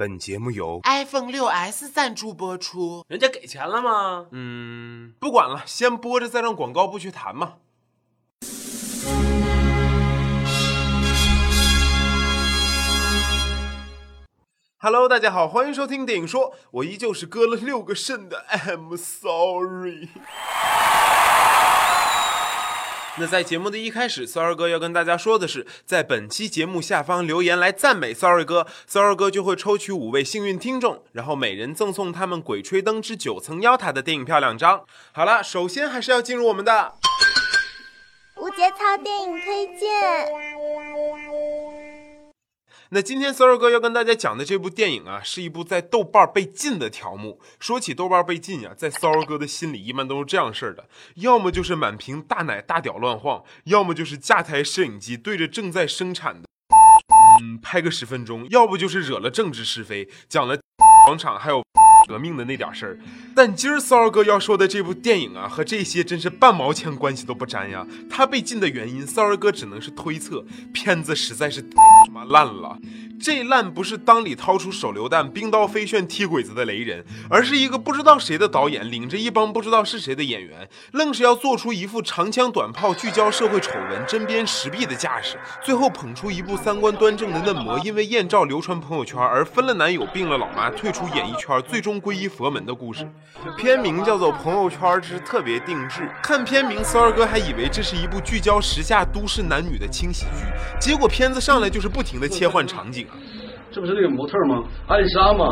本节目由 iPhone 六 S 赞助播出。人家给钱了吗？嗯，不管了，先播着再让广告部去谈嘛。Hello，大家好，欢迎收听电影说，我依旧是割了六个肾的 I'm sorry。那在节目的一开始，Sorry 哥要跟大家说的是，在本期节目下方留言来赞美 Sorry 哥，Sorry 哥就会抽取五位幸运听众，然后每人赠送他们《鬼吹灯之九层妖塔》的电影票两张。好了，首先还是要进入我们的无节操电影推荐。那今天 Sorry 哥要跟大家讲的这部电影啊，是一部在豆瓣被禁的条目。说起豆瓣被禁呀，在 Sorry 哥的心里一般都是这样式儿的：要么就是满屏大奶大屌乱晃，要么就是架台摄影机对着正在生产的，嗯，拍个十分钟；要不就是惹了政治是非，讲了广场还有革命的那点事儿。但今儿 Sorry 哥要说的这部电影啊，和这些真是半毛钱关系都不沾呀。它被禁的原因，Sorry 哥只能是推测，片子实在是太妈烂了。这烂不是裆里掏出手榴弹、冰刀飞旋踢鬼子的雷人，而是一个不知道谁的导演领着一帮不知道是谁的演员，愣是要做出一副长枪短炮聚焦社会丑闻、针砭时弊的架势，最后捧出一部三观端正的嫩模因为艳照流传朋友圈而分了男友、病了老妈、退出演艺圈，最终皈依佛门的故事。片名叫做《朋友圈之特别定制》，看片名，骚儿哥还以为这是一部聚焦时下都市男女的轻喜剧，结果片子上来就是不停的切换场景啊。这不是那个模特吗？阿丽莎吗？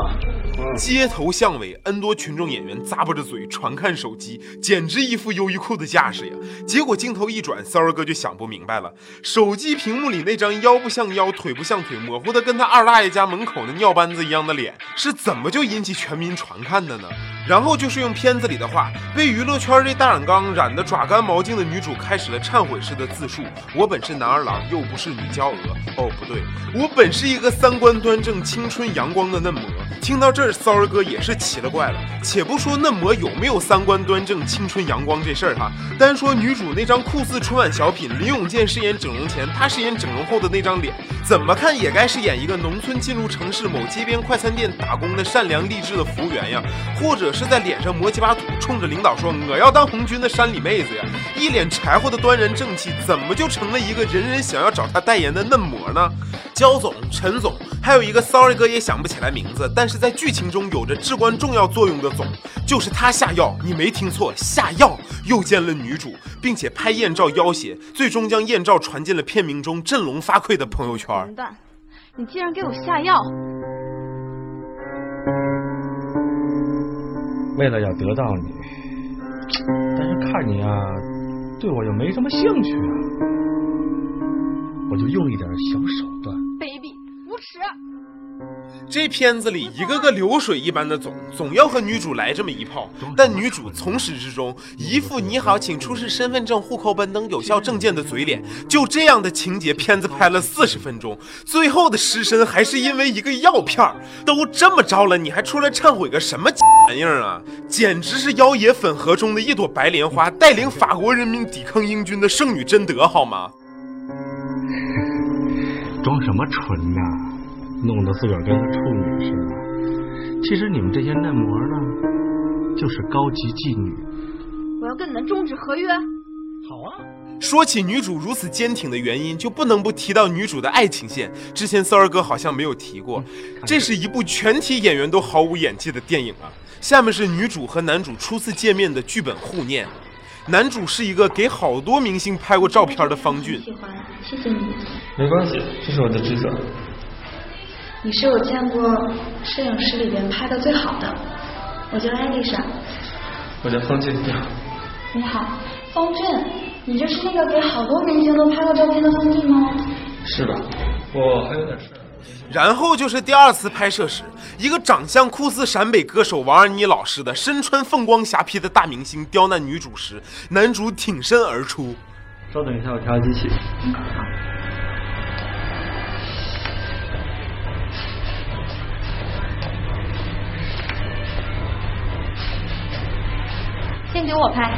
街头巷尾，N 多群众演员咂巴着嘴传看手机，简直一副优衣库的架势呀！结果镜头一转，骚儿哥就想不明白了：手机屏幕里那张腰不像腰、腿不像腿、模糊的跟他二大爷家门口那尿班子一样的脸，是怎么就引起全民传看的呢？然后就是用片子里的话，被娱乐圈这大染缸染得爪干毛净的女主开始了忏悔式的自述：我本是男儿郎，又不是女娇娥。哦，不对，我本是一个三观端正、青春阳光的嫩模。听到这儿，骚儿哥也是奇了怪了。且不说嫩模有没有三观端正、青春阳光这事儿哈，单说女主那张酷似春晚小品林永健饰演整容前，她饰演整容后的那张脸，怎么看也该是演一个农村进入城市某街边快餐店打工的善良励志的服务员呀，或者是在脸上抹几把土，冲着领导说我要当红军的山里妹子呀，一脸柴火的端然正气，怎么就成了一个人人想要找他代言的嫩模呢？焦总、陈总，还有一个 sorry 哥也想不起来名字，但是在剧情中有着至关重要作用的总，就是他下药，你没听错，下药诱奸了女主，并且拍艳照要挟，最终将艳照传进了片名中振聋发聩的朋友圈混。蛋！你竟然给我下药！为了要得到你，但是看你啊，对我又没什么兴趣啊，我就用一点小手段。卑鄙无耻！这片子里一个个流水一般的总，总要和女主来这么一炮，但女主从始至终一副你好，请出示身份证、户口本等有效证件的嘴脸，就这样的情节，片子拍了四十分钟，最后的失身还是因为一个药片儿。都这么着了，你还出来忏悔个什么玩意儿啊？简直是妖冶粉河中的一朵白莲花，带领法国人民抵抗英军的圣女贞德，好吗？装什么纯呐、弄得自个儿跟个处女似的。其实你们这些嫩模呢，就是高级妓女。我要跟你们终止合约。好啊，说起女主如此坚挺的原因，就不能不提到女主的爱情线。之前骚儿哥好像没有提过，这是一部全体演员都毫无演技的电影啊。下面是女主和男主初次见面的剧本互念。男主是一个给好多明星拍过照片的方俊，喜欢，谢谢你。没关系，这是我的职责。你是我见过摄影师里边拍的最好的。我叫艾丽莎。我叫方建彪。你好，方俊，你就是那个给好多明星都拍过照片的方俊吗？是的，我还有点事儿。然后就是第二次拍摄时，一个长相酷似陕北歌手王二妮老师的身穿凤光霞帔的大明星刁难女主时，男主挺身而出。稍等一下，我调下机器。先给我拍。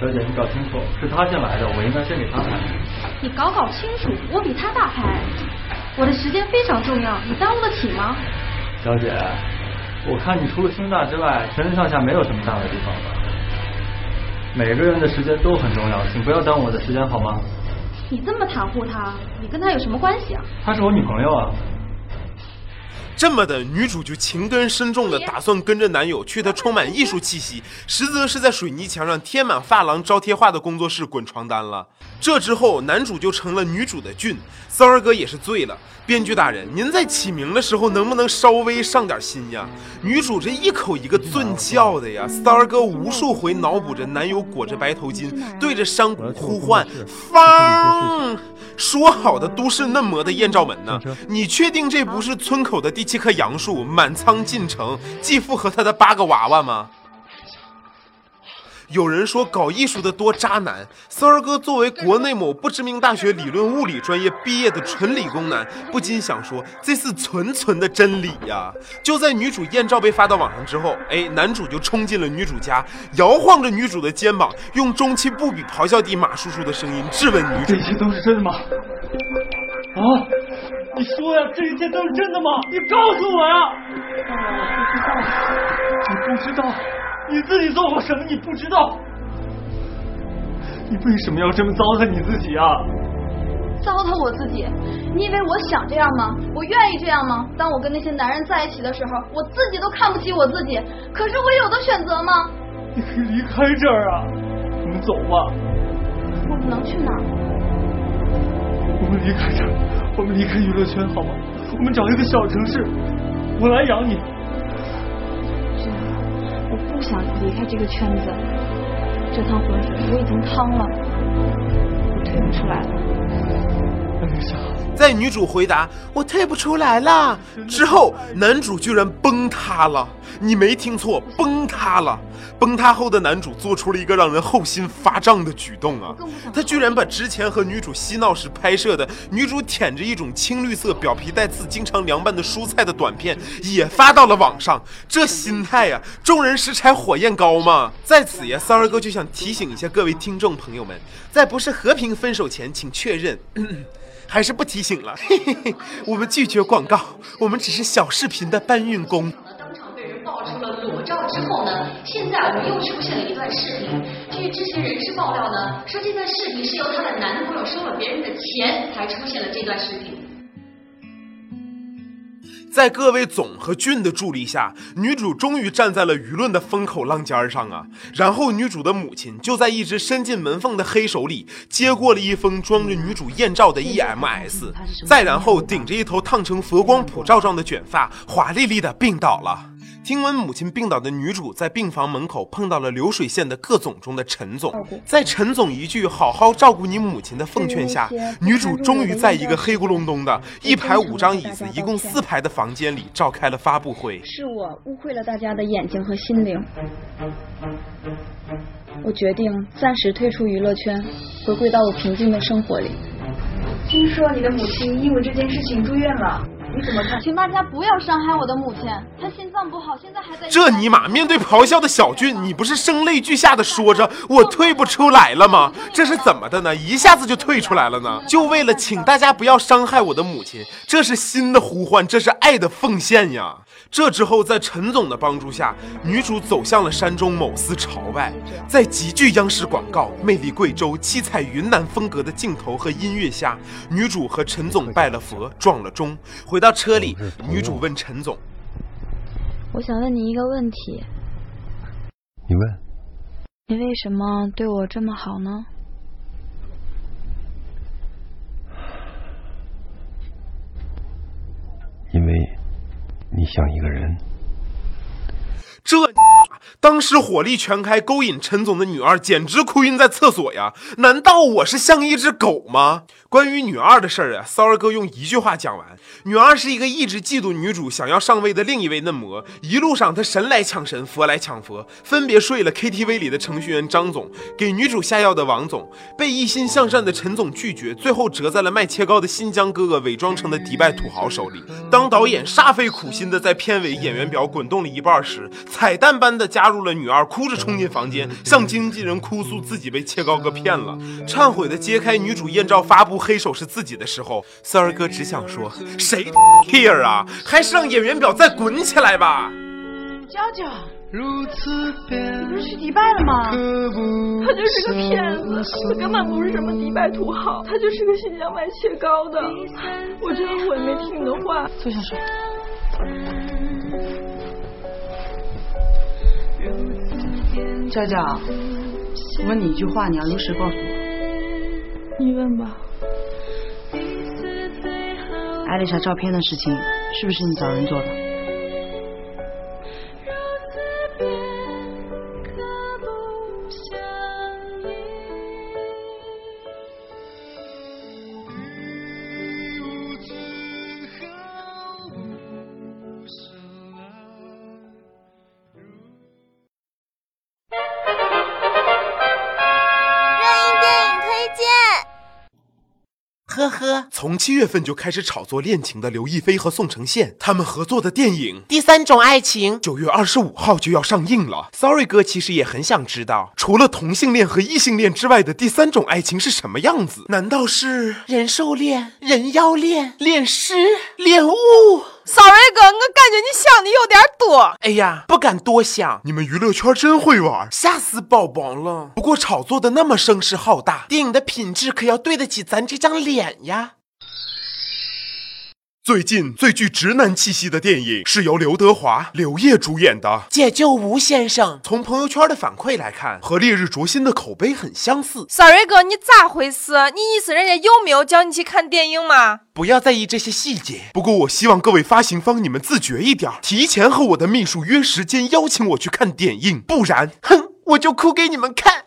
小姐，你搞清楚，是他先来的，我应该先给他拍。你搞搞清楚，我比他大牌。我的时间非常重要，你耽误得起吗？小姐，我看你除了胸大之外，全身上下没有什么大的地方吧？每个人的时间都很重要，请不要耽误我的时间好吗？你这么袒护他，你跟他有什么关系啊？她是我女朋友啊。这么的，女主就情根深重的打算跟着男友去她充满艺术气息，实则是在水泥墙上贴满发廊招贴画的工作室滚床单了。这之后，男主就成了女主的俊，三儿哥也是醉了。编剧大人，您在起名的时候能不能稍微上点心呀？女主这一口一个俊叫的呀，三儿哥无数回脑补着男友裹着白头巾，对着山谷呼唤方。说好的都市嫩模的艳照门呢？你确定这不是村口的第七棵杨树，满仓进城，继父和他的八个娃娃吗？有人说搞艺术的多渣男，骚儿哥作为国内某不知名大学理论物理专业毕业的纯理工男，不禁想说这是纯纯的真理呀！就在女主艳照被发到网上之后，哎，男主就冲进了女主家，摇晃着女主的肩膀，用中气不比咆哮帝马叔叔的声音质问女主这：些都是真的吗？啊！你说呀，这一切都是真的吗？你告诉我呀！啊，我不知道，我不知道，你自己做过什么？你不知道，你为什么要这么糟蹋你自己啊？糟蹋我自己？你以为我想这样吗？我愿意这样吗？当我跟那些男人在一起的时候，我自己都看不起我自己。可是我有的选择吗？你可以离开这儿啊！我们走吧，我们能去哪儿？我们离开这儿，我们离开娱乐圈好吗？我们找一个小城市，我来养你。不想离开这个圈子。这趟浑水我已经趟了，我退不出来了。在女主回答“我退不出来了”之后，男主居然崩塌了。你没听错，崩塌了。崩塌后的男主做出了一个让人后心发胀的举动啊！他居然把之前和女主嬉闹时拍摄的女主舔着一种青绿色、表皮带刺、经常凉拌的蔬菜的短片也发到了网上。这心态呀、众人拾柴火焰高嘛！在此呀，骚儿哥就想提醒一下各位听众朋友们，在不是和平分手前，请确认。还是不提醒了，嘿嘿嘿，我们拒绝广告，我们只是小视频的搬运工。当场被人爆出了裸照之后呢，现在我们又出现了一段视频。据知情人士爆料呢，说这段视频是由她的男朋友收了别人的钱才出现了这段视频。在各位总和俊的助力下，女主终于站在了舆论的风口浪尖上啊！然后女主的母亲就在一只伸进门缝的黑手里接过了一封装着女主艳照的 EMS，再然后顶着一头烫成佛光普照状的卷发，华丽丽的病倒了。听闻母亲病倒的女主在病房门口碰到了流水线的各总中的陈总，在陈总一句“好好照顾你母亲”的奉劝下，女主终于在一个黑咕隆咚的一排五张椅子、一共四排的房间里召开了发布会。是我误会了大家的眼睛和心灵。我决定暂时退出娱乐圈，回归到我平静的生活里。听说你的母亲因为这件事情住院了，你怎么看？请大家不要伤害我的母亲，她心脏不好，现在还在。这尼玛！面对咆哮的小俊，你不是声泪俱下的说着“我退不出来了”吗？这是怎么的呢？一下子就退出来了呢？就为了请大家不要伤害我的母亲，这是心的呼唤，这是爱的奉献呀！这之后，在陈总的帮助下，女主走向了山中某寺朝拜，在极具央视广告、魅力贵州、七彩云南风格的镜头和音乐下，女主和陈总拜了佛，撞了钟。回到车里，女主问陈总。我想问你一个问题，你问，你为什么对我这么好呢？因为你像一个人。这当时火力全开，勾引陈总的女二简直哭晕在厕所呀！难道我是像一只狗吗？关于女二的事儿啊，骚儿哥用一句话讲完：女二是一个一直嫉妒女主想要上位的另一位嫩模，一路上她神来抢神，佛来抢佛，分别睡了 KTV 里的程序员张总，给女主下药的王总，被一心向善的陈总拒绝，最后折在了卖切糕的新疆哥哥伪装成的迪拜土豪手里。当导演煞费苦心的在片尾演员表滚动了一半时，彩蛋般的加入入了女二，哭着冲进房间，向经纪人哭诉自己被切糕哥骗了，忏悔的揭开女主艳照，发布黑手是自己的时候，Sorry 哥只想说，谁 care 啊？还是让演员表再滚起来吧。娇娇，你不是去迪拜了吗？他就是个骗子，他根本不是什么迪拜土豪，他就是个新疆卖切糕的。我这一会没听你的话，坐下说。娇娇，我问你一句话，你要如实告诉我。你问吧。艾丽莎照片的事情，是不是你找人做的？呵呵，从七月份就开始炒作恋情的刘亦菲和宋承宪，他们合作的电影《第三种爱情》九月二十五号就要上映了。Sorry 哥其实也很想知道，除了同性恋和异性恋之外的第三种爱情是什么样子？难道是人兽恋、人妖恋、恋尸、恋物？Sorry 哥，我感觉你想的有点多。哎呀，不敢多想。你们娱乐圈真会玩，吓死宝宝了。不过炒作的那么声势浩大，电影的品质可要对得起咱这张脸呀。最近最具直男气息的电影是由刘德华、刘烨主演的《解救吴先生》。从朋友圈的反馈来看，和《烈日灼心》的口碑很相似。Sorry 哥，你咋回事？你意思人家又没有叫你去看电影吗？不要在意这些细节。不过我希望各位发行方你们自觉一点，提前和我的秘书约时间，邀请我去看电影，不然，哼，我就哭给你们看。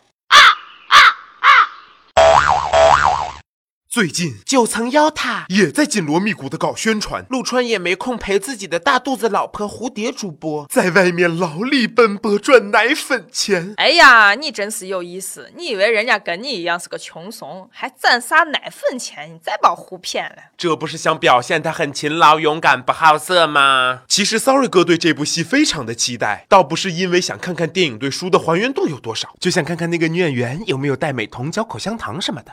最近九层妖塔也在紧锣密鼓的搞宣传，陆川也没空陪自己的大肚子老婆蝴蝶主播在外面劳力奔波赚奶粉钱。哎呀，你真是有意思！你以为人家跟你一样是个穷怂，还攒啥奶粉钱？你再把我唬骗了。这不是想表现他很勤劳、勇敢、不好色吗？其实 Sorry 哥对这部戏非常的期待，倒不是因为想看看电影对书的还原度有多少，就想看看那个女演员有没有戴美瞳、嚼口香糖什么的。